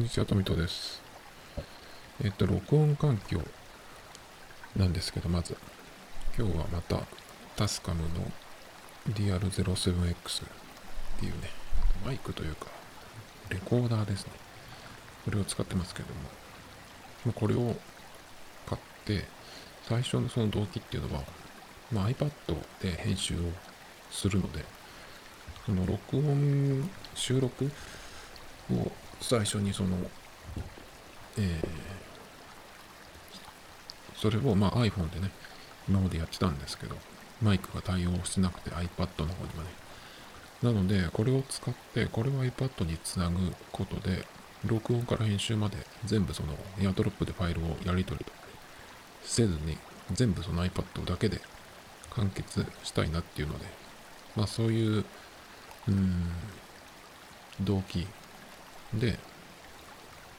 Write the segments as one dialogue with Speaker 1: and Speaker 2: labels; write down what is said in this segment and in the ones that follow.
Speaker 1: んにちは、トミトです。えっと、録音環境なんですけど、まず、今日はまた、タスカムの DR07X っていうね、マイクというか、レコーダーですね。これを使ってますけども、これを買って、最初のその動機っていうのは、まあ、iPad で編集をするので、その録音、収録を最初にその、えー、それをまあ iPhone でね、今までやってたんですけど、マイクが対応してなくて iPad の方にはね。なので、これを使って、これを iPad につなぐことで、録音から編集まで全部そのエアドロップでファイルをやり取りとせずに、全部その iPad だけで完結したいなっていうので、まあそういう、うん、動機で、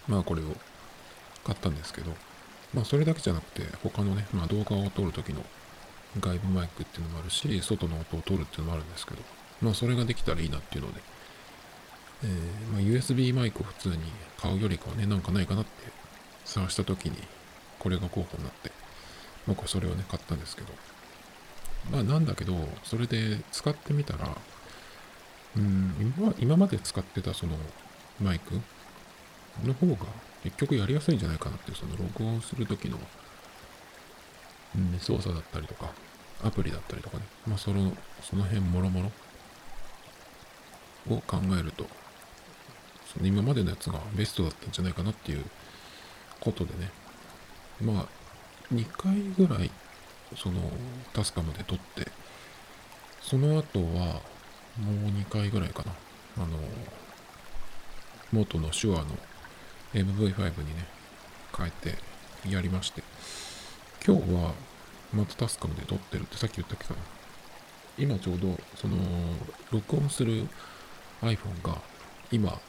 Speaker 1: まあこれを買ったんですけど、まあそれだけじゃなくて、他のね、まあ動画を撮るときの外部マイクっていうのもあるし、外の音を撮るっていうのもあるんですけど、まあそれができたらいいなっていうので、えー、まあ、USB マイクを普通に買うよりかはね、なんかないかなって探したときに、これが候補になって、僕はそれをね、買ったんですけど、まあなんだけど、それで使ってみたら、うん、今今まで使ってたそのマイク？の方が結局やりやすいんじゃないかなっていう、その録音するときの、うん、操作だったりとか、アプリだったりとかね、まあその、その辺もろもろを考えると、その今までのやつがベストだったんじゃないかなっていうことでね、まあ、2回ぐらい、その、タスカムで撮って、その後は、もう2回ぐらいかな、あの、元の手話の MV5 にね、変えてやりまして、今日はまたタスカムで撮ってるってさっき言ったっけかな。今ちょうど、その、録音する iPhone が、今、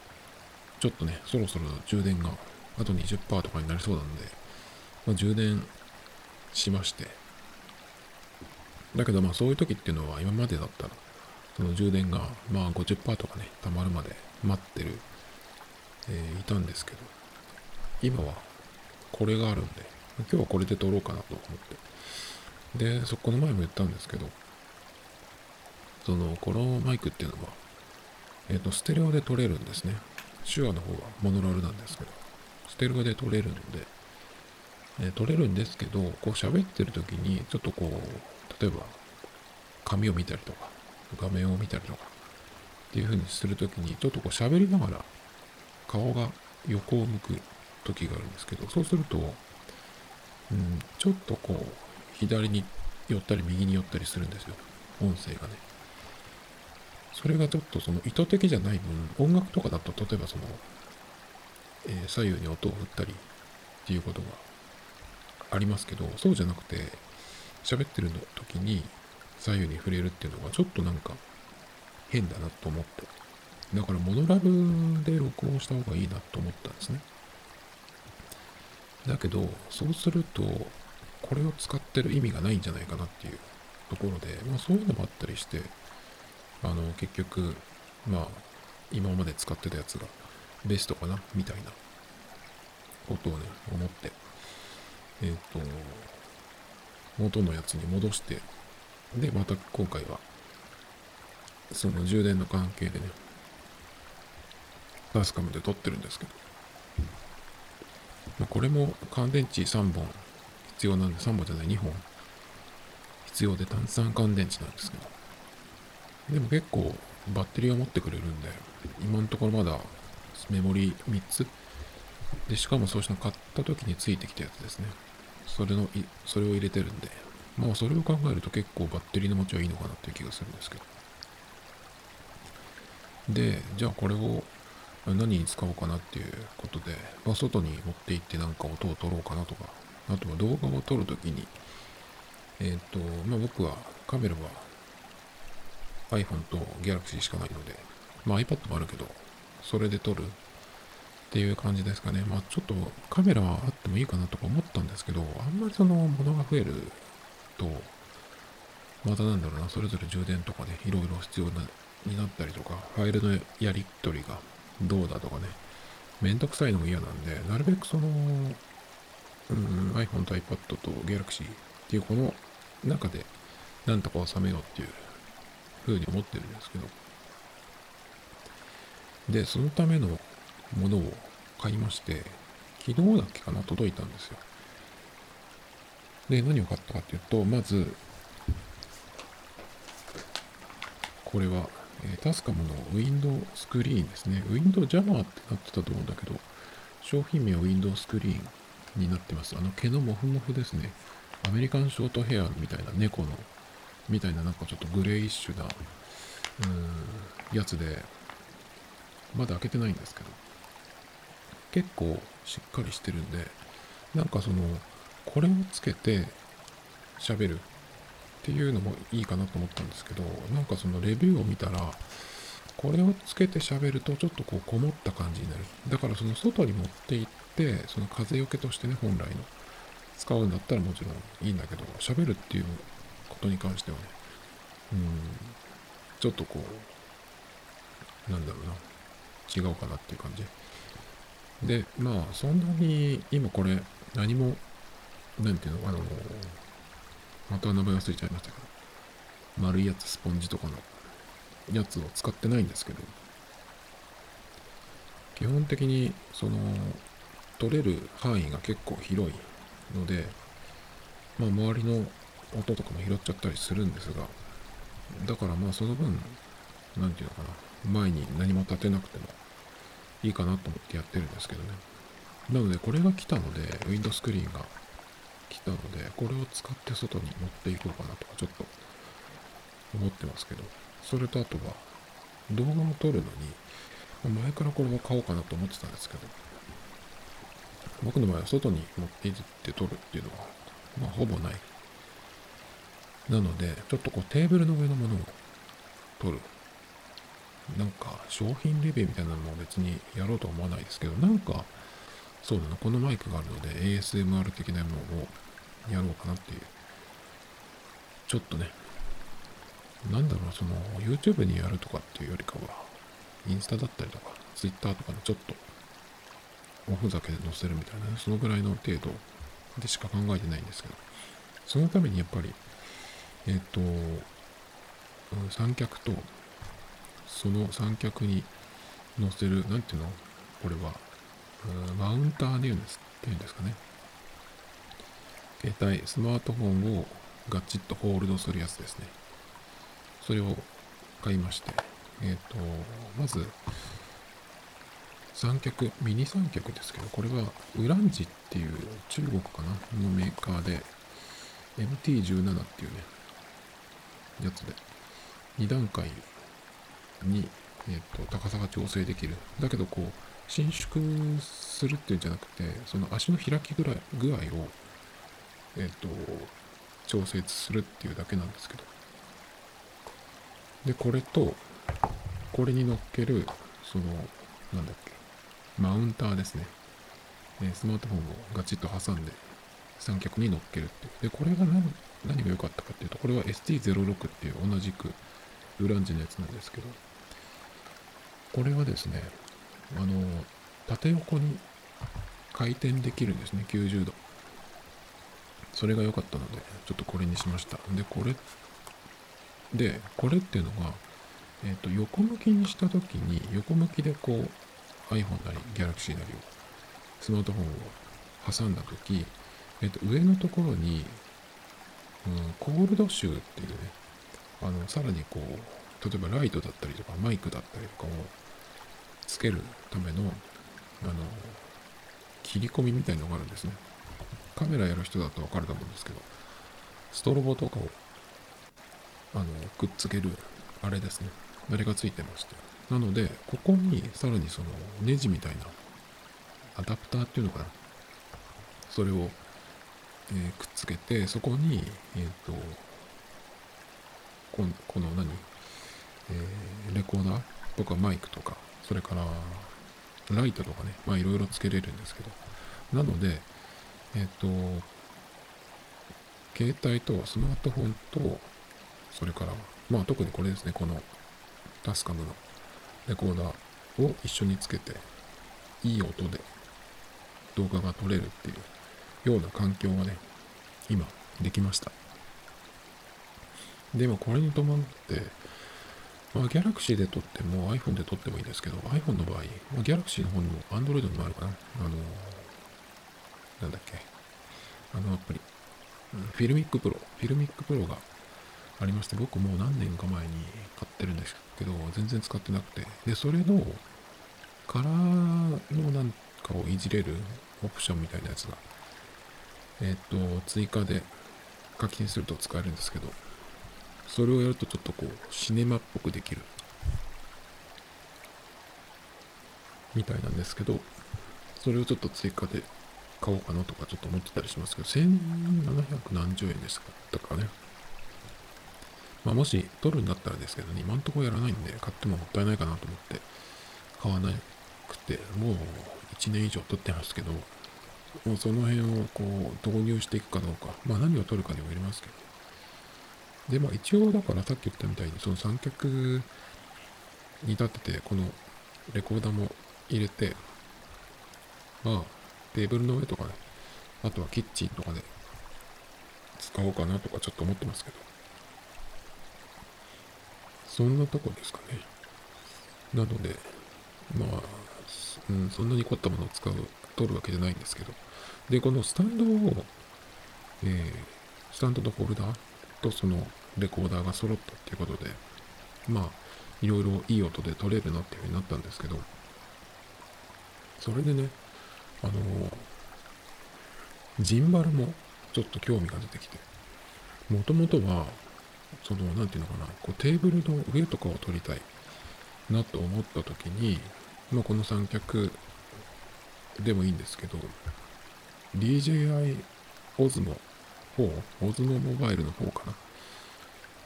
Speaker 1: ちょっとね、そろそろ充電があと20%とかになりそうなんで、まあ、充電しまして、だけどまあそういう時っていうのは今までだったら、その充電がまあ50%とかね、溜まるまで待ってるえー、いたんですけど、今はこれがあるんで、今日はこれで撮ろうかなと思って。で、そこの前も言ったんですけど、その、このマイクっていうのは、えっ、ー、と、ステレオで撮れるんですね。手話の方はモノラルなんですけど、ステレオで撮れるので、えー、撮れるんですけど、こう喋ってる時に、ちょっとこう、例えば、紙を見たりとか、画面を見たりとか、っていう風にするときに、ちょっとこう喋りながら顔が横を向く時があるんですけど、そうすると、うん、ちょっとこう、左に寄ったり右に寄ったりするんですよ。音声がね。それがちょっとその意図的じゃない分、音楽とかだと、例えばその、えー、左右に音を振ったりっていうことがありますけど、そうじゃなくて、喋ってる時に左右に触れるっていうのがちょっとなんか変だなと思って。だからモノラルで録音した方がいいなと思ったんですね。だけど、そうすると、これを使ってる意味がないんじゃないかなっていうところで、まあそういうのもあったりして、あの、結局、まあ、今まで使ってたやつがベストかな、みたいなことをね、思って、えっ、ー、と、元のやつに戻して、で、また今回は、その充電の関係でね、ガスカムで撮ってるんですけど、まあ、これも乾電池3本。必要なんで、3本じゃない2本。必要で単酸乾電池なんですけど、でも結構バッテリーを持ってくれるんで、今のところまだメモリ3つ。で、しかもそうしたの買った時についてきたやつですね。それの、それを入れてるんで、まあそれを考えると結構バッテリーの持ちはいいのかなっていう気がするんですけど。で、じゃあこれを何に使おうかなっていうことで、まあ、外に持って行ってなんか音を取ろうかなとか、あとは動画を撮るときに、えっ、ー、と、まあ、僕はカメラは iPhone と Galaxy しかないので、まあ、iPad もあるけど、それで撮るっていう感じですかね。まあ、ちょっとカメラはあってもいいかなとか思ったんですけど、あんまりそのものが増えると、またなんだろうな、それぞれ充電とかね、いろいろ必要なになったりとか、ファイルのやり取りがどうだとかね、めんどくさいのも嫌なんで、なるべくその、うん、iPhone と iPad と Galaxy っていうこの中でなんとか収めようっていう風に思ってるんですけど、で、そのためのものを買いまして、昨日だっけかな、届いたんですよ。で、何を買ったかっていうと、まず、これは、え、タスカムのウィンドウスクリーンですね。ウィンドウジャマーってなってたと思うんだけど、商品名はウィンドウスクリーンになってます。あの毛のモフモフですね。アメリカンショートヘアみたいな猫の、みたいななんかちょっとグレイッシュな、うーん、やつで、まだ開けてないんですけど、結構しっかりしてるんで、なんかその、これをつけて喋るっていうのもいいかなと思ったんですけど、なんかそのレビューを見たら、これをつけて喋るとちょっとこうこもった感じになる。だからその外に持って行って、その風よけとしてね、本来の使うんだったらもちろんいいんだけど、喋るっていうことに関してはね、うん、ちょっとこう、なんだろうな、違うかなっていう感じ。で、まあ、そんなに今これ何も、なんていうの、あの、また名前忘れちゃいましたけど、丸いやつ、スポンジとかのやつを使ってないんですけど、基本的に、その、取れる範囲が結構広いので、まあ、周りの音とかも拾っちゃったりするんですが、だからまあその分、なんていうのかな、前に何も立てなくてもいいかなと思ってやってるんですけどね。なのでこれが来たので、ウィンドスクリーンが来たので、これを使って外に持っていこうかなとかちょっと思ってますけど、それとあとは動画を撮るのに、前からこれを買おうかなと思ってたんですけど、僕の場合は外に持って行って撮るっていうのは、まあほぼない。なので、ちょっとこうテーブルの上のものを撮る。なんか商品レビューみたいなのも別にやろうとは思わないですけど、なんか、そうだな、このマイクがあるので ASMR 的なものをやろうかなっていう。ちょっとね、なんだろう、その YouTube にやるとかっていうよりかは、インスタだったりとか、Twitter とかのちょっとおふざけで載せるみたいな、ね、そのぐらいの程度でしか考えてないんですけど、そのためにやっぱり、えっ、ー、と、三脚と、その三脚に載せる、なんていうの？これは、マウンターで言うんですっていうんですかね。携帯、スマートフォンをガチッとホールドするやつですね。それを買いまして、えっ、ー、と、まず、三脚、ミニ三脚ですけど、これはウランジっていう中国かなのメーカーで MT17 っていうね、やつで2段階に、えーと、高さが調整できる。だけどこう、伸縮するっていうんじゃなくて、その足の開きぐらい具合を、えっ、ー、と、調節するっていうだけなんですけど。で、これと、これに乗っける、その、なんだっけ、マウンターですねえ。スマートフォンをガチッと挟んで三脚に乗っけるっていう。で、これが何何が良かったかっていうと、これは ST06 っていう同じくウランジのやつなんですけど、これはですね、あの、縦横に回転できるんですね、90度。それが良かったので、ちょっとこれにしました。で、これ、で、これっていうのが、え、ー、と、横向きにした時に、横向きでこう、iPhone なり Galaxy なりをスマートフォンを挟んだ時、えっと、上のところに、うん、コールドシューっていうねあのさらにこう例えばライトだったりとかマイクだったりとかをつけるためのあの切り込みみたいのがあるんですね。カメラやる人だとわかると思うんですけどストロボとかをあのくっつけるあれですね。あれがついてまして。なので、ここにさらにそのネジみたいなアダプターっていうのかな。それを、えー、くっつけて、そこに、えっ、ー、と、ここの何、えー、レコーダーとかマイクとか、それからライトとかね、まあいろいろつけれるんですけど。なので、えっ、と、携帯とスマートフォンと、それから、まあ特にこれですね、このタスカムのレコーダーを一緒につけていい音で動画が撮れるっていうような環境がね、今できました。でもこれに伴って、まあ、Galaxy で撮っても iPhone で撮ってもいいんですけど、iPhone の場合、まあ、Galaxy の方にも Android にもあるかな。あの、なんだっけ。あのアプリ。 FiLMiC Pro。FiLMiC Pro がありまして、僕もう何年か前に買ってるんですけど、全然使ってなくて。で、それのカラーのなんかをいじれるオプションみたいなやつが、えっ、と、追加で課金すると使えるんですけど、それをやるとちょっとこう、シネマっぽくできる。みたいなんですけど、それをちょっと追加で買おうかなとかちょっと思ってたりしますけど、1700何十円でしたかね。まあ、もし取るんだったらですけど、今んとこやらないんで、買ってももったいないかなと思って、買わなくて、もう1年以上取ってますけど、もうその辺をこう導入していくかどうか、まあ何を取るかにもよりますけど、で、まあ一応だからさっき言ったみたいに、その三脚に立てて、このレコーダーも入れて、まあテーブルの上とかね、あとはキッチンとかで使おうかなとかちょっと思ってますけど。そんなとこですかね。なので、まあ、うん、そんなに凝ったものを使う、取るわけじゃないんですけど。で、このスタンドを、えー、スタンドとホルダーとそのレコーダーが揃ったっていうことで、まあ、いろいろいい音で撮れるなっていうふうになったんですけど、それでね、あのジンバルもちょっと興味が出てきて、もともとは、その、なんていうのかな、こうテーブルの上とかを撮りたいなと思った時に、まあ、この三脚でもいいんですけど、DJI Osmo 方、オズモモバイルの方かな。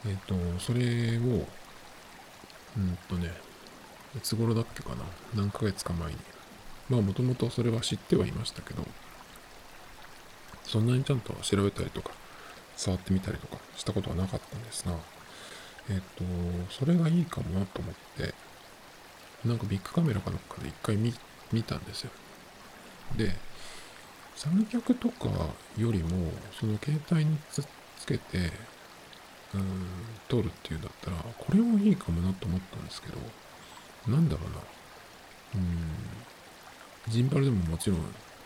Speaker 1: えっ、と、それを、うんとね、いつ頃だっけかな。何ヶ月か前に。まあ、もともとそれは知ってはいましたけど、そんなにちゃんと調べたりとか、触ってみたりとかしたことはなかったんですが、えっ、と、それがいいかもなと思って、なんかビッグカメラかなんかで一回見見たんですよ。で、三脚とかよりも、その携帯につつけて、うん、撮るっていうんだったら、これもいいかもなと思ったんですけど、なんだろうな。うん、ジンバルでももちろん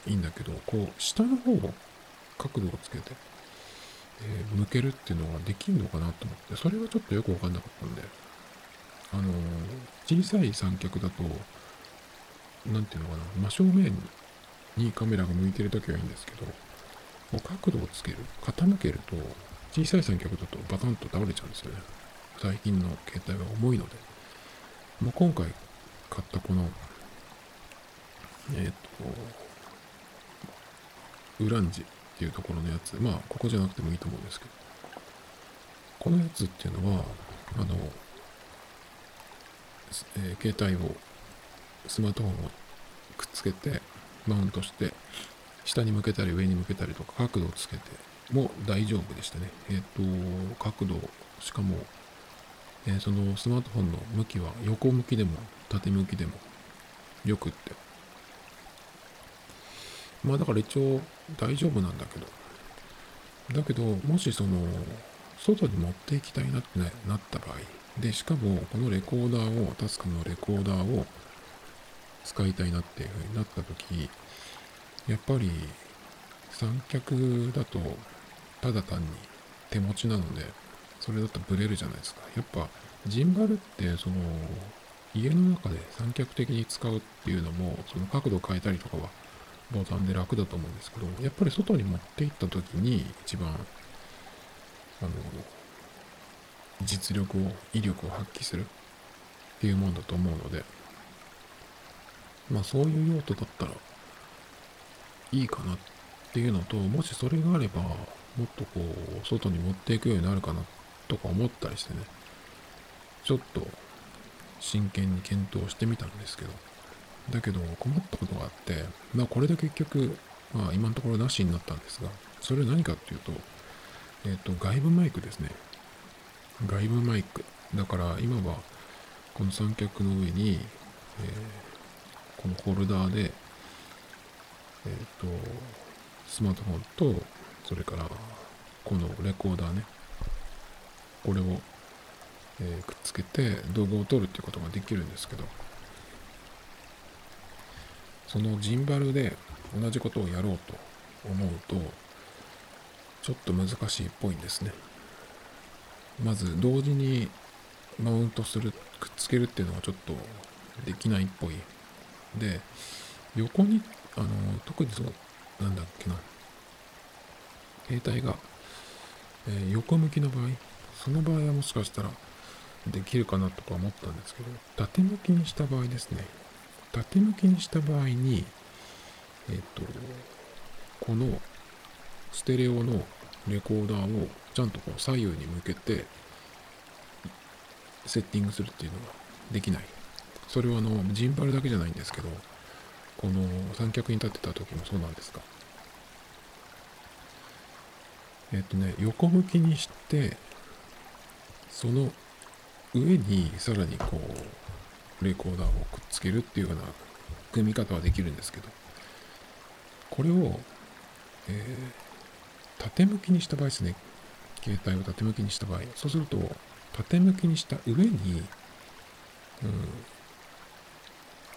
Speaker 1: いいんだけど、こう、下の方を角度をつけて、えー、向けるっていうのができるのかなと思って、それはちょっとよくわかんなかったんで、あのー、小さい三脚だと、なんていうのかな、真正面ににカメラが向いてるときはいいんですけど、角度をつける、傾けると、小さい三脚だとバタンと倒れちゃうんですよね。最近の携帯は重いので。まあ、今回買ったこの、えっ、ー、と、ウランジっていうところのやつ、まあ、ここじゃなくてもいいと思うんですけど、このやつっていうのは、あの、えー、携帯を、スマートフォンをくっつけて、マウントして、下に向けたり上に向けたりとか角度をつけても大丈夫でしたね。えっ、ー、と、角度、しかも、えー、そのスマートフォンの向きは横向きでも縦向きでもよくって。まあだから一応大丈夫なんだけど。だけど、もしその、外に持っていきたいなって、なった場合、で、しかもこのレコーダーを、タスクのレコーダーを使いたいなっていう風になった時やっぱり三脚だとただ単に手持ちなのでそれだとブレるじゃないですか。やっぱジンバルってその家の中で三脚的に使うっていうのもその角度変えたりとかはボタンで楽だと思うんですけどやっぱり外に持って行った時に一番あの実力を威力を発揮するっていうもんだと思うのでまあそういう用途だったらいいかなっていうのと、もしそれがあれば、もっとこう、外に持っていくようになるかなとか思ったりしてね、ちょっと真剣に検討してみたんですけど、だけど困ったことがあって、まあこれで結局、まあ今のところなしになったんですが、それは何かっていうと、えっ、ー、と、外部マイクですね。外部マイク。だから今は、この三脚の上に、えーこのホルダーでえっ、と、スマートフォンと、それから、このレコーダーね、これを、えーくっつけて動画を撮るっていうことができるんですけど、そのジンバルで同じことをやろうと思うと、ちょっと難しいっぽいんですね。まず同時にマウントする、くっつけるっていうのはちょっとできないっぽい。で、横に、あの、特にその、なんだっけな、携帯が、えー横向きの場合、その場合はもしかしたらできるかなとか思ったんですけど、縦向きにした場合ですね、縦向きにした場合に、えっ、と、このステレオのレコーダーをちゃんとこう左右に向けてセッティングするっていうのができない。それはあのジンバルだけじゃないんですけど、この三脚に立ってた時もそうなんですが、えっとね、横向きにして、その上にさらにこう、レコーダーをくっつけるっていうような組み方はできるんですけど、これを、えー縦向きにした場合ですね。携帯を縦向きにした場合。そうすると、縦向きにした上に、うん、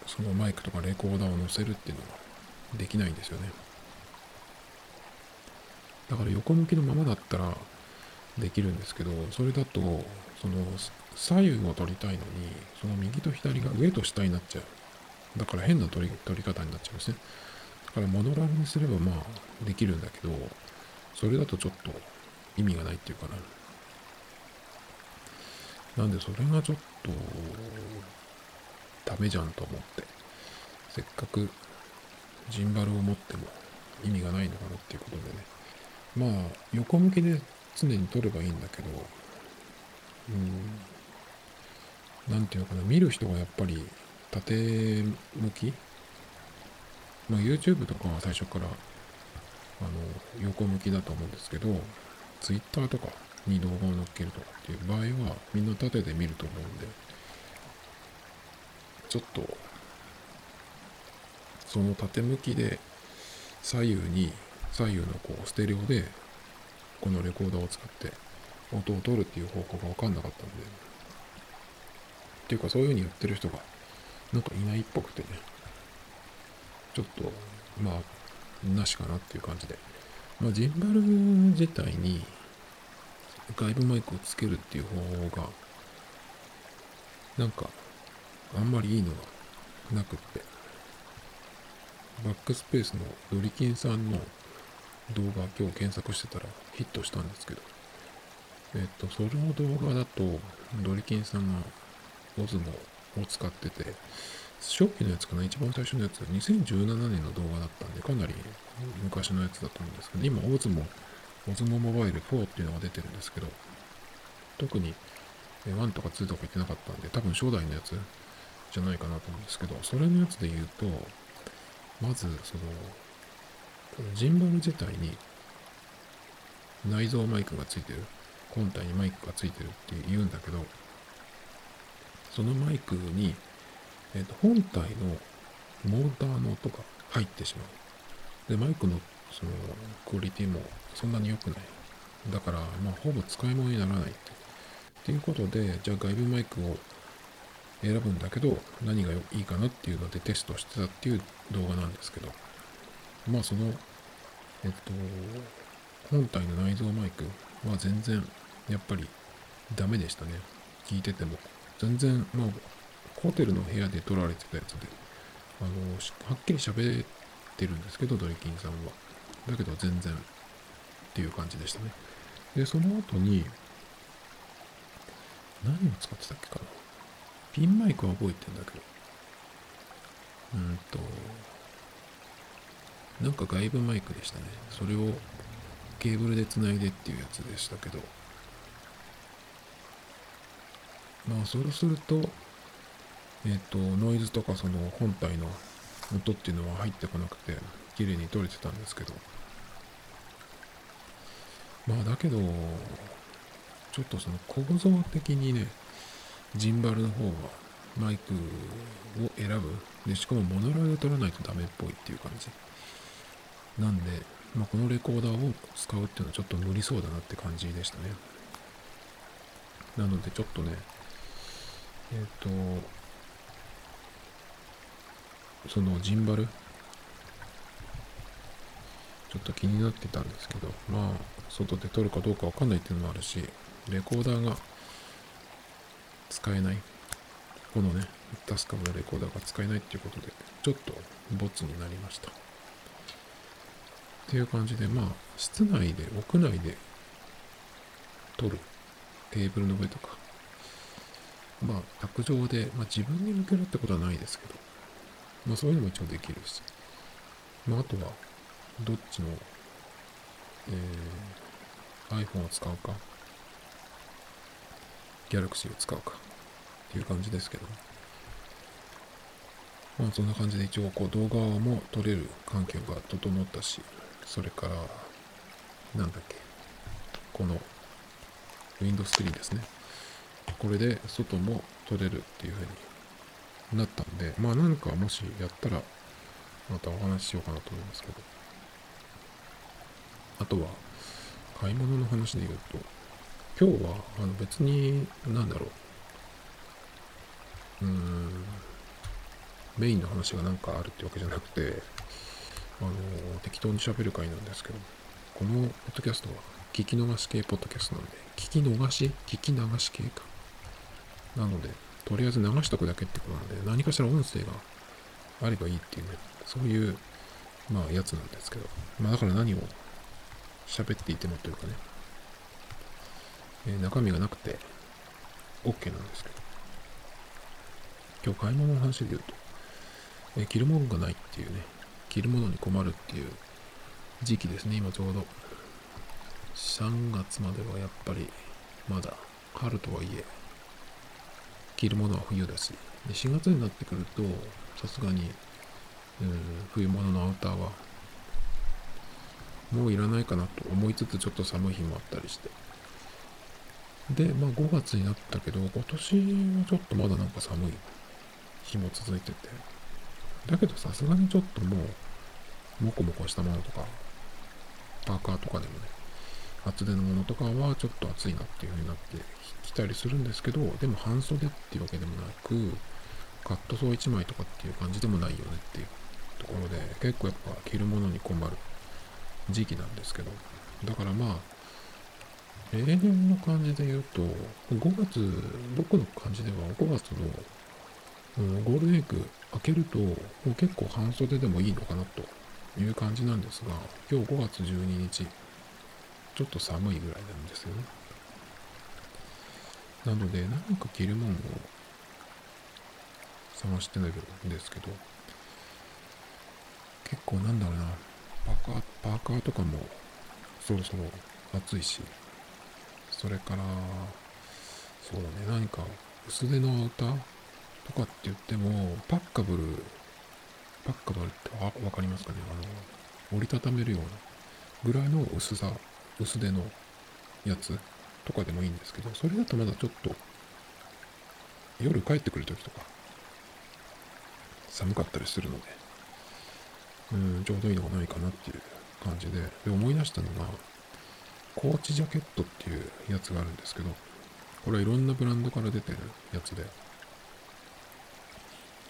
Speaker 1: そのマイクとかレコーダーを載せるっていうのができないんですよね。だから横向きのままだったらできるんですけど、それだと、その左右を取りたいのに、その右と左が上と下になっちゃう。だから変な取り取り方になっちゃうんですね。だからモノラルにすればまあできるんだけど、それだとちょっと意味がないっていうかな。なんでそれがちょっとダメじゃんと思って、せっかくジンバルを持っても意味がないのかなっていうことでね。まあ、横向きで常に撮ればいいんだけど、うん、なんていうのかな、見る人がやっぱり縦向き？まあ YouTube とかは最初からあの横向きだと思うんですけど Twitter とかに動画を載っけるとかっていう場合はみんな縦で見ると思うんで。ちょっとその縦向きで左右に左右のこうステレオでこのレコーダーを使って音を取るっていう方法が分かんなかったんでっていうかそういうふうに言ってる人がなんかいないっぽくてねちょっとまあなしかなっていう感じで。まあ、ジンバル自体に外部マイクをつけるっていう方法が、なんか、あんまりいいのがなくって、バックスペースのドリキンさんの動画今日検索してたらヒットしたんですけど、えっと、その動画だと、ドリキンさんがオズモを使ってて、初期のやつかな、一番最初のやつ、2017年の動画だったんで、かなり昔のやつだと思うんですけど、今、オズモ、オズモモバイル4っていうのが出てるんですけど、特に1とか2とか言ってなかったんで、多分初代のやつじゃないかなと思うんですけど、それのやつで言うと、まず、その、このジンバル自体に内蔵マイクがついてる、本体にマイクがついてるって言うんだけど、そのマイクにえーと本体のモーターの音が入ってしまう。で、マイクのそのクオリティもそんなに良くない。だから、まあ、ほぼ使い物にならないって。っていうことで、じゃあ外部マイクを選ぶんだけど、何がいいかなっていうのでテストしてたっていう動画なんですけど、まあ、その、えっと、本体の内蔵マイクは全然、やっぱりダメでしたね。聞いてても。全然、まあ、ホテルの部屋で撮られてたやつで、あの、はっきり喋ってるんですけど、ドリキンさんは。だけど全然っていう感じでしたね。で、その後に、何を使ってたっけかな。ピンマイクは覚えてんだけど、うんと、なんか外部マイクでしたね。それをケーブルでつないでっていうやつでしたけど、まあそうすると、えっ、と、ノイズとかその本体の音っていうのは入ってこなくて、綺麗に撮れてたんですけど、まあだけど、ちょっとその構造的にね、ジンバルの方がマイクを選ぶ。で、しかもモノラルで撮らないとダメっぽいっていう感じ。なんで、まあ、このレコーダーを使うっていうのはちょっと無理そうだなって感じでしたね。なのでちょっとね、えっ、と、そのジンバル、ちょっと気になってたんですけど、まあ、外で撮るかどうかわかんないっていうのもあるし、レコーダーが使えない、このね、タスカムのレコーダーが使えないっていうことで、ちょっとボツになりました。っていう感じで、まあ、室内で、屋内で撮る。テーブルの上とか。まあ、卓上で、まあ自分に向けるってことはないですけど、まあそういうのも一応できるし。まああとは、どっちの、えー、iPhone を使うか、Galaxy を使うかっていう感じですけど、まあそんな感じで一応こう動画も撮れる環境が整ったし、それから、なんだっけ、この Windows 3ですね。これで外も撮れるっていう風になったんで、まあ何かもしやったら、またお話ししようかなと思いますけど。あとは、買い物の話で言うと、今日はあの別に、なんだろう、うーん、メインの話がなんかあるってわけじゃなくて、あの、適当に喋る回なんですけど、このポッドキャストは聞き逃し系ポッドキャストなんで、聞き逃し？聞き流し系か。なので、とりあえず流しとくだけってことなんで、何かしら音声があればいいっていうね、そういう、まあ、やつなんですけど、まあ、だから何を喋っていてもというかね、えー、中身がなくて OK なんですけど、今日買い物の話で言うと、えー、着るものがないっていうね、着るものに困るっていう時期ですね、今ちょうど。3月まではやっぱりまだ春とはいえ、着るものは冬だし、で4月になってくると、さすがに、うん、冬物のアウターはもういらないかなと思いつつちょっと寒い日もあったりして。で、まあ5月になったけど、今年はちょっとまだなんか寒い日も続いてて。だけどさすがにちょっともう、もこもこしたものとか、パーカーとかでもね、厚手のものとかはちょっと暑いなっていう風になってきたりするんですけど、でも半袖っていうわけでもなく、カットソー1枚とかっていう感じでもないよねっていうところで、結構やっぱ着るものに困る時期なんですけど、だからまあ、例年の感じで言うと、5月、僕の感じでは5月の、うん、ゴールデンウィーク開けると、もう結構半袖でもいいのかなという感じなんですが、今日5月12日、ちょっと寒いぐらいなんですよね。なので、何か着るものを探してないんですけど、結構なんだろうな、パーカー、パーカーとかもそろそろ暑いし、それから、そうだね、何か薄手のアウターとかって言っても、パッカブル、パッカブルってわかりますかねあの、折りたためるようなぐらいの薄さ、薄手のやつとかでもいいんですけど、それだとまだちょっと、夜帰ってくるときとか、寒かったりするので、うん、ちょうどいいのがないかなっていう感じで、で、思い出したのが、コーチジャケットっていうやつがあるんですけど、これはいろんなブランドから出てるやつで、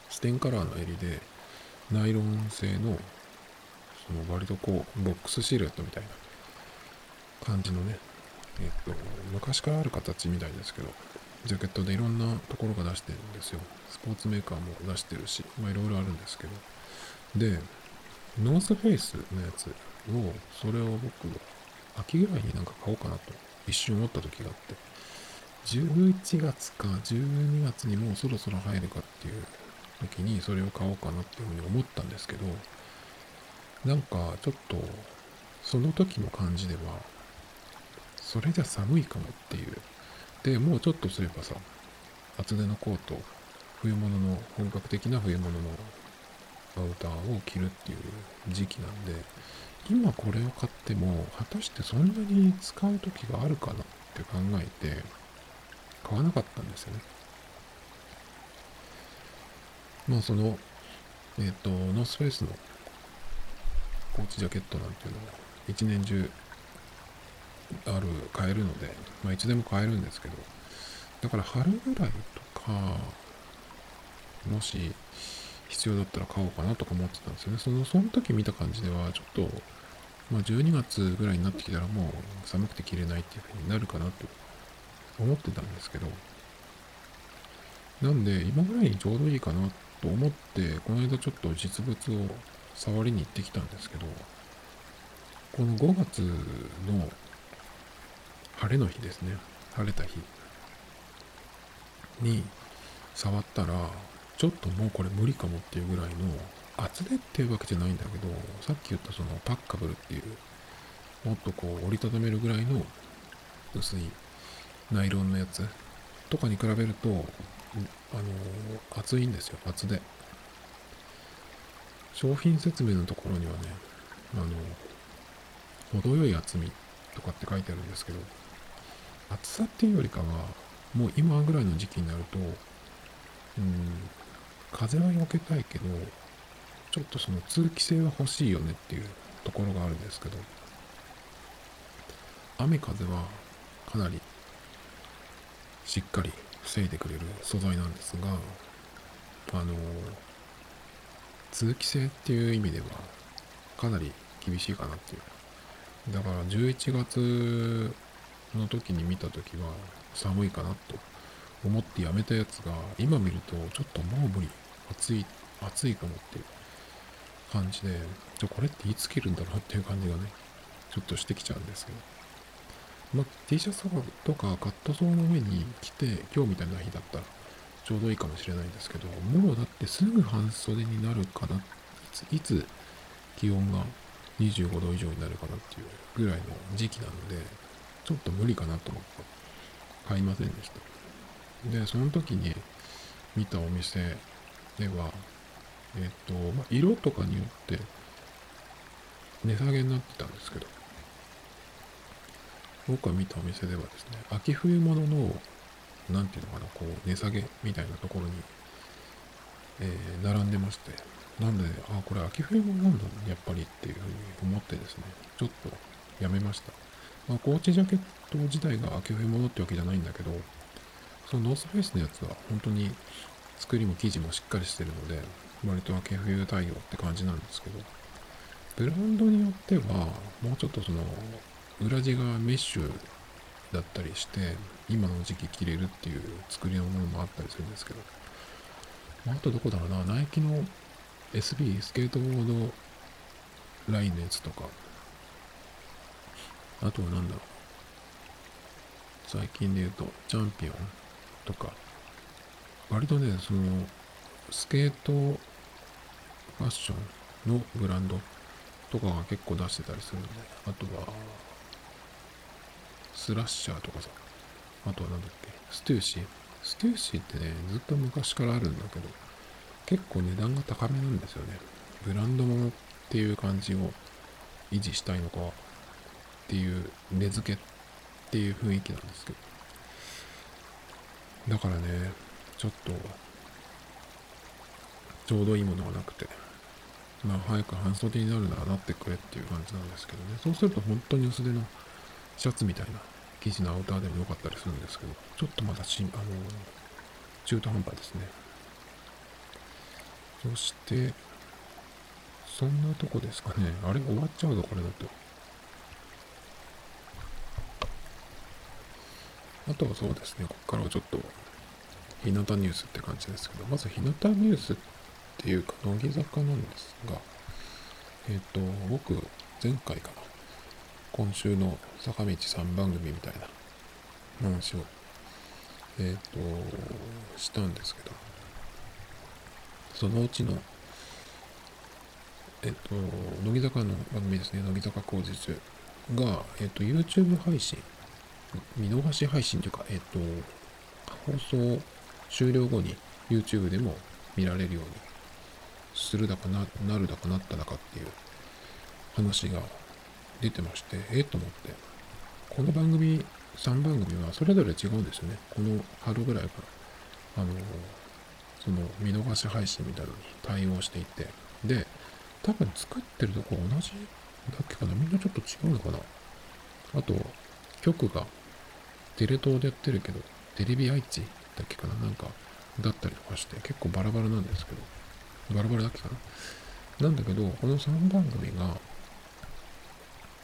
Speaker 1: ステンカラーの襟で、ナイロン製の、その割とこう、ボックスシルエットみたいな感じのね、えっと、昔からある形みたいですけど、ジャケットでいろんなところが出してるんですよ。スポーツメーカーも出してるし、まあいろいろあるんですけど。で、ノースフェイスのやつを、それを僕は秋ぐらいになんか買おうかなと一瞬思った時があって、11月か12月にもうそろそろ入るかっていう時にそれを買おうかなっていうふうに思ったんですけど、なんかちょっとその時の感じでは、それじゃ寒いかもっていう。で、もうちょっとすればさ、厚手のコート、冬物の、本格的な冬物のアウターを着るっていう時期なんで、今これを買っても、果たしてそんなに使う時があるかなって考えて、買わなかったんですよね。まあその、えっ、ー、と、ノースフェイスのコーチジャケットなんていうのは一年中ある買えるので、まあ、いつでも買えるんですけどだから春ぐらいとかもし必要だったら買おうかなとか思ってたんですよねそのその時見た感じではちょっと、まあ、12月ぐらいになってきたらもう寒くて着れないっていう風になるかなと思ってたんですけどなんで今ぐらいにちょうどいいかなと思ってこの間ちょっと実物を触りに行ってきたんですけどこの5月の晴れの日ですね。晴れた日に触ったらちょっともうこれ無理かもっていうぐらいの厚手っていうわけじゃないんだけどさっき言ったそのパッカブルっていうもっとこう折りたためるぐらいの薄いナイロンのやつとかに比べるとあの厚いんですよ厚手。商品説明のところにはねあの程よい厚みとかって書いてあるんですけど厚さっていうよりかはもう今ぐらいの時期になるとうん風は避けたいけどちょっとその通気性は欲しいよねっていうところがあるんですけど雨風はかなりしっかり防いでくれる素材なんですがあの通気性っていう意味ではかなり厳しいかなっていう。だから11月の時に見た時は寒いかなと思ってやめたやつが今見るとちょっともう無理暑い暑いかもっていう。感じでじゃこれっていつ着るんだろうっていう感じがねちょっとしてきちゃうんですけど。まあ、T シャツとかカットソーの上に着て今日みたいな日だったらちょうどいいかもしれないんですけどもうだってすぐ半袖になるかないついつ気温が25度以上になるかなっていうぐらいの時期なのでちょっと無理かなと思って買いませんでした。でその時に見たお店ではえっ、と、まあ、色とかによって値下げになってたんですけど僕が見たお店ではですね、秋冬物の、なんていうのかな、こう、値下げみたいなところに、えー、並んでまして、なんで、あ、これ秋冬物なんだ、やっぱりっていうふうに思ってですね、ちょっとやめました。まあ、コーチジャケット自体が秋冬物ってわけじゃないんだけど、そのノースフェイスのやつは本当に作りも生地もしっかりしてるので、割と秋冬対応って感じなんですけど、ブランドによっては、もうちょっとその、裏地がメッシュだったりして今の時期着れるっていう作りのものもあったりするんですけどあとどこだろうなナイキの SB スケートボードラインのやつとかあとは何だろう最近で言うとチャンピオンとか割とねそのスケートファッションのブランドとかが結構出してたりするんであとはスラッシャーとかさ、あとは何だっけ、 Stüssy。Stüssy ってね、ずっと昔からあるんだけど、結構値段が高めなんですよね。ブランド物っていう感じを維持したいのかっていう値付けっていう雰囲気なんですけど。だからね、ちょっと、ちょうどいいものがなくて、まあ早く半袖になるならなってくれっていう感じなんですけどね。そうすると本当に薄手のシャツみたいな生地のアウターでも良かったりするんですけど、ちょっとまだし、あの、中途半端ですね。そして、そんなとこですかね。あれ終わっちゃうぞ、これだと。あとはそうですね、ここからはちょっと、日向ニュースって感じですけど、まず日向ニュースっていうか、乃木坂なんですが、えっ、と、僕、前回かな、今週の坂道3番組みたいな話を、えっ、と、したんですけど、そのうちの、えっ、と、乃木坂の番組ですね、乃木坂工事中が、えっ、と、YouTube 配信、見逃し配信というか、えっ、と、放送終了後に YouTube でも見られるようにするだかな、なるだかなっただかっていう話が出てまして、ええと思って。この番組、3番組はそれぞれ違うんですよね。この春ぐらいから、あの、その見逃し配信みたいなのに対応していて、で、多分作ってるとこ同じだっけかな。みんなちょっと違うのかな。あと、局がテレ東でやってるけど、テレビ愛知だっけかな。なんか、だったりとかして、結構バラバラなんですけど、バラバラだっけかななんだけど、この3番組が、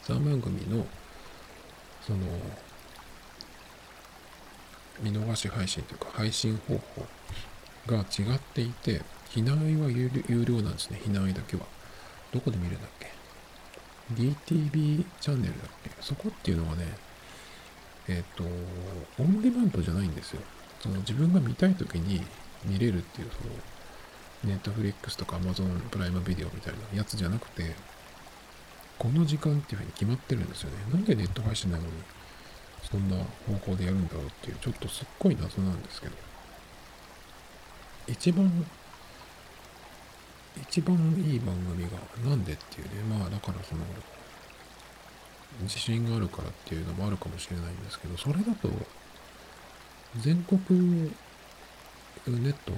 Speaker 1: 3番組の、その、見逃し配信というか配信方法が違っていて、避難は有料なんですね、避難だけは。どこで見るんだっけ ?DTV チャンネルだっけ？そこっていうのはね、えっ、ー、と、オンデマンドじゃないんですよ。その自分が見たい時に見れるっていう、その、ネットフリックスとか Amazon プライムビデオみたいなやつじゃなくて、この時間っていうふうに決まってるんですよね。なんでネット配信なのに、そんな方向でやるんだろうっていう、ちょっとすっごい謎なんですけど。一番、一番いい番組がなんでっていうね、まあだからその、自信があるからっていうのもあるかもしれないんですけど、それだと、全国ネット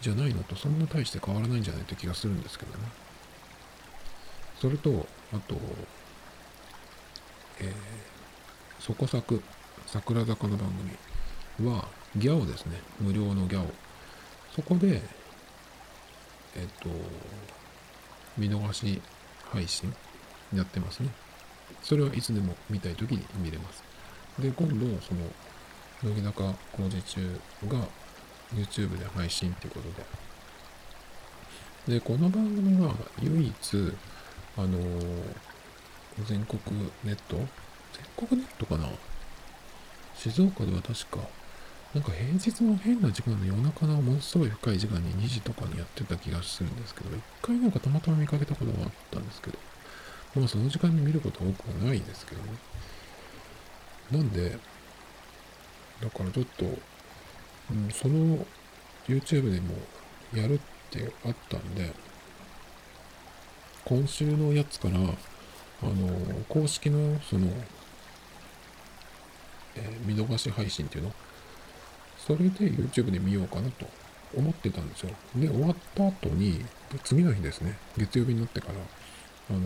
Speaker 1: じゃないのとそんな大して変わらないんじゃないって気がするんですけどね。それと、あと、えー、そこさく、桜坂の番組は、ギャオですね。無料のギャオ。そこで、えっ、と、見逃し配信やってますね。それはいつでも見たい時に見れます。で、今度、その、乃木坂工事中が YouTube で配信ってことで。で、この番組は唯一、あのー、全国ネット？全国ネットかな？静岡では確か、なんか平日の変な時間の夜中のものすごい深い時間に2時とかにやってた気がするんですけど、一回なんかたまたま見かけたことがあったんですけど、まあその時間に見ること多くはないですけどね。なんで、だからちょっと、うん、その YouTube でもやるってあったんで、今週のやつから、あの、公式のその、えー、見逃し配信っていうの、それで YouTube で見ようかなと思ってたんですよ。で、終わった後に、次の日ですね、月曜日になってから、あの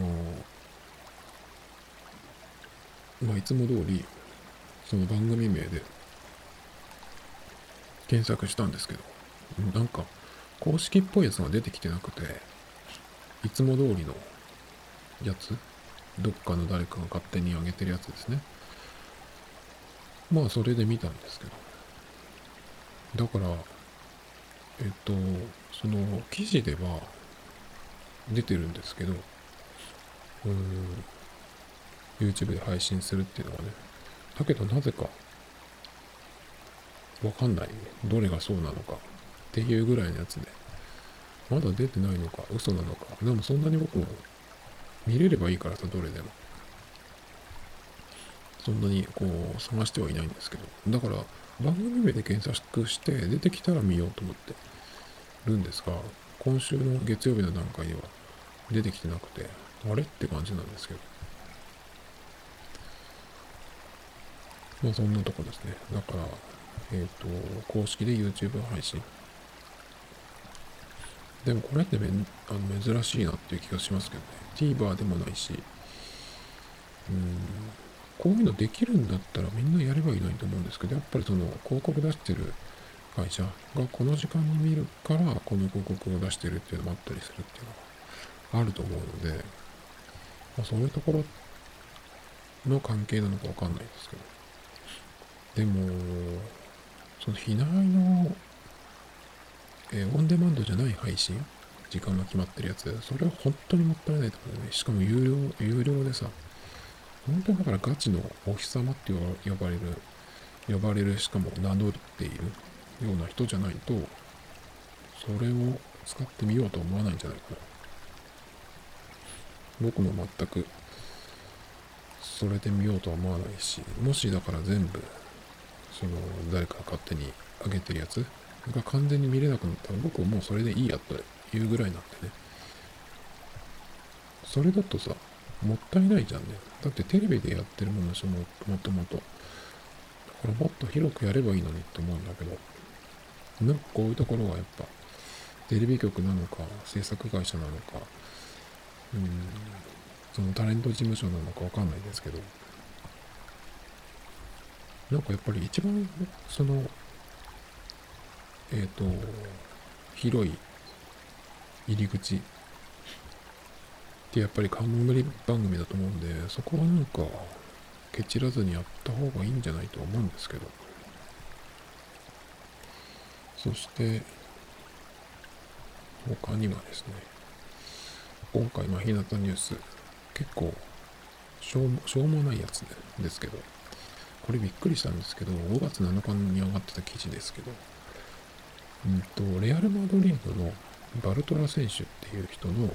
Speaker 1: まあ、いつも通り、その番組名で検索したんですけど、なんか、公式っぽいやつが出てきてなくて、いつも通りのやつ、どっかの誰かが勝手に上げてるやつですね。まあ、それで見たんですけど。だから、えっと、その記事では出てるんですけど、うーん、YouTube で配信するっていうのはね。だけどなぜか、わかんない。どれがそうなのかっていうぐらいのやつで、まだ出てないのか、嘘なのか。でもそんなに僕も見れればいいからさ、どれでも。そんなにこう探してはいないんですけど。だから番組名で検索して出てきたら見ようと思ってるんですが、今週の月曜日の段階では出てきてなくて、あれって感じなんですけど。まあそんなとこですね。だから、えっ、ー、と、公式で YouTube 配信。でもこれってめあの珍しいなっていう気がしますけどね。TVer でもないし、うん、こういうのできるんだったらみんなやればいいのにと思うんですけど、やっぱりその広告出してる会社がこの時間に見るからこの広告を出してるっていうのもあったりするっていうのがあると思うので、まあ、そういうところの関係なのかわかんないですけど。でも、その避難の、えー、オンデマンドじゃない配信時間が決まってるやつ、それは本当にもったいないと思うね。しかも有料、有料でさ、本当だからガチのお日様って呼ばれる、呼ばれる、しかも名乗っているような人じゃないと、それを使ってみようと思わないんじゃないかな。僕も全く、それで見ようとは思わないし、もしだから全部その誰か勝手に上げてるやつが完全に見れなくなったら僕はもうそれでいいやというぐらいなんでね。それだとさ、もったいないじゃんね。だってテレビでやってるものでしょ、もともと。だからもっと広くやればいいのにって思うんだけど、なんかこういうところがやっぱテレビ局なのか制作会社なのかうんそのタレント事務所なのかわかんないですけどなんかやっぱり一番そのえっ、ー、と広い入り口ってやっぱり冠番組だと思うんでそこはなんかケチらずにやった方がいいんじゃないと思うんですけど。そして他にはですね今回まあ日向ニュース結構しょうもしょうもないやつですけど。これびっくりしたんですけど5月7日に上がってた記事ですけどうんとレアル・マドリードのバルトラ選手っていう人の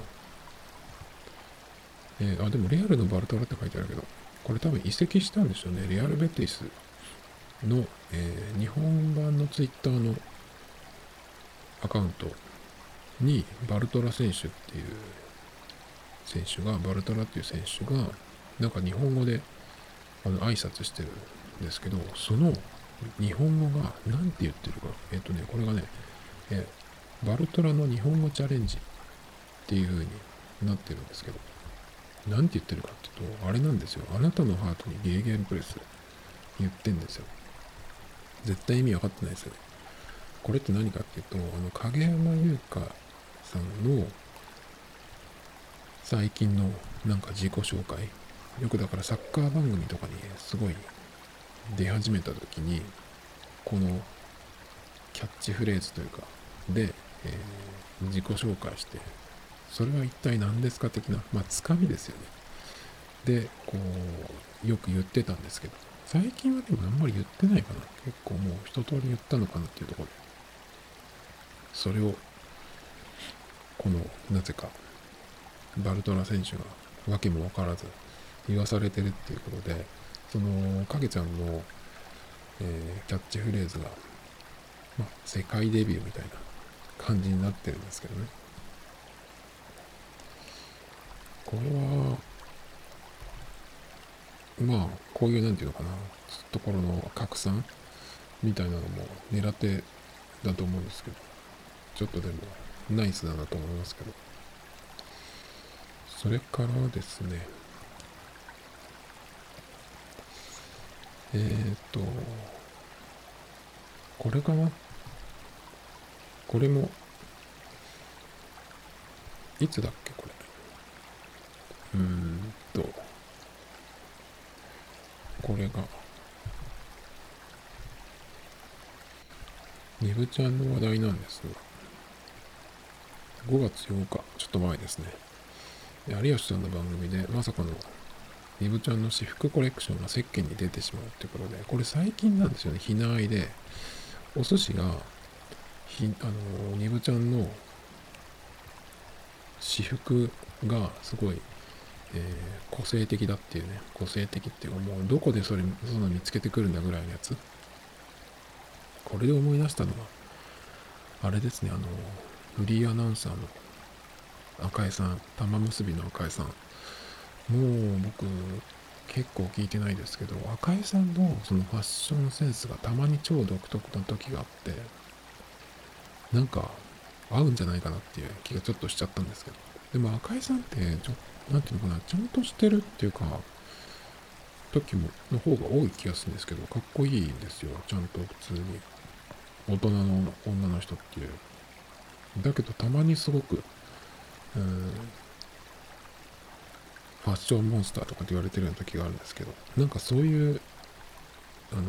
Speaker 1: えー、あ、でもレアルのバルトラって書いてあるけど、これ多分移籍したんですよね。レアル・ベティスの、えー、日本版のツイッターのアカウントにバルトラ選手っていう選手が、バルトラっていう選手が、なんか日本語であの挨拶してるんですけど、その日本語が何て言ってるか、えっ、とね、これがね、え、バルトラの日本語チャレンジっていう風になってるんですけど、何て言ってるかっていうと、あれなんですよ。あなたのハートにゲーゲンプレス言ってんですよ。絶対意味わかってないですよね。これって何かっていうと、あの、影山優香さんの最近のなんか自己紹介。よくだからサッカー番組とかにすごい出始めた時に、このキャッチフレーズというか、で、えー、自己紹介してそれは一体何ですか的な、まあ、つかみですよね。で、こう、よく言ってたんですけど、最近はでもあんまり言ってないかな。結構もう一通り言ったのかなっていうところで、それを、この、なぜか、バルトラ選手が訳も分からず言わされてるっていうことで、その、影ちゃんの、えー、キャッチフレーズが、まあ、世界デビューみたいな感じになってるんですけどね。これは、まあ、こういう、なんていうのかな、ところの拡散みたいなのも狙ってだと思うんですけど、ちょっとでもナイスだなと思いますけど。それからですね、えー、っと、これかな？これも、いつだっけこれ？うーんと、これが、ねぶちゃんの話題なんですが、5月8日、ちょっと前ですね。有吉さんの番組で、まさかの、ねぶちゃんの私服コレクションが石鹸に出てしまうってことで、これ最近なんですよね、ひなあいで、お寿司が、ひあの、ねぶちゃんの私服がすごいえー、個性的だっていうね、個性的っていうかもうどこでそれ、その見つけてくるんだぐらいのやつ。これで思い出したのは、あれですね、あの、フリーアナウンサーの赤江さん、玉結びの赤江さん。もう僕、結構聞いてないですけど、赤江さんのそのファッションセンスがたまに超独特な時があって、なんか合うんじゃないかなっていう気がちょっとしちゃったんですけど。でも赤井さんってちょなんていうのかな、ちゃんとしてるっていうか、時も、の方が多い気がするんですけど、かっこいいんですよ。ちゃんと普通に。大人の女の人っていう。だけど、たまにすごく、うん、ファッションモンスターとかって言われてるような時があるんですけど、なんかそういう、あの、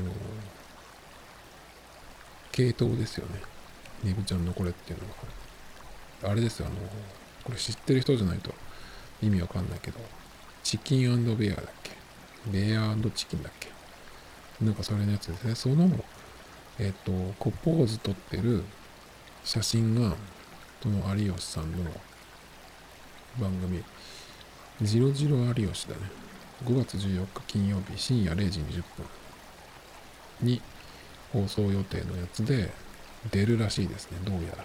Speaker 1: 系統ですよね。ネブちゃんのこれっていうのは。あれですよ、あの、これ知ってる人じゃないと意味わかんないけど、チキンベアだっけ？ベアチキンだっけ？なんかそれのやつですね。その、えっ、ー、と、コポーズ撮ってる写真が、その有吉さんの番組、ジロジロ有吉だね。5月14日金曜日深夜0時20分に放送予定のやつで出るらしいですね、どうやら。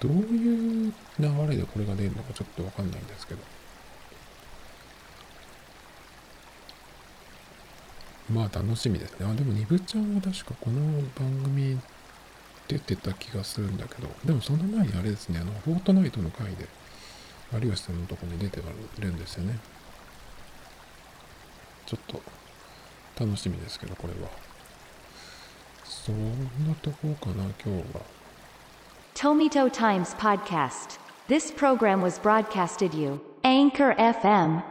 Speaker 1: どういう流れでこれが出るのかちょっとわかんないんですけど。まあ楽しみですね。あ、でもニブちゃんは確かこの番組言ってた気がするんだけど、でもその前にあれですね、あの、フォートナイトの回で、有吉さんのとこに出てるんですよね。ちょっと楽しみですけどこれは。そんなとこかな今日は。
Speaker 2: トミトタイムズ・ポッドキャスト This program was broadcasted via Anchor FM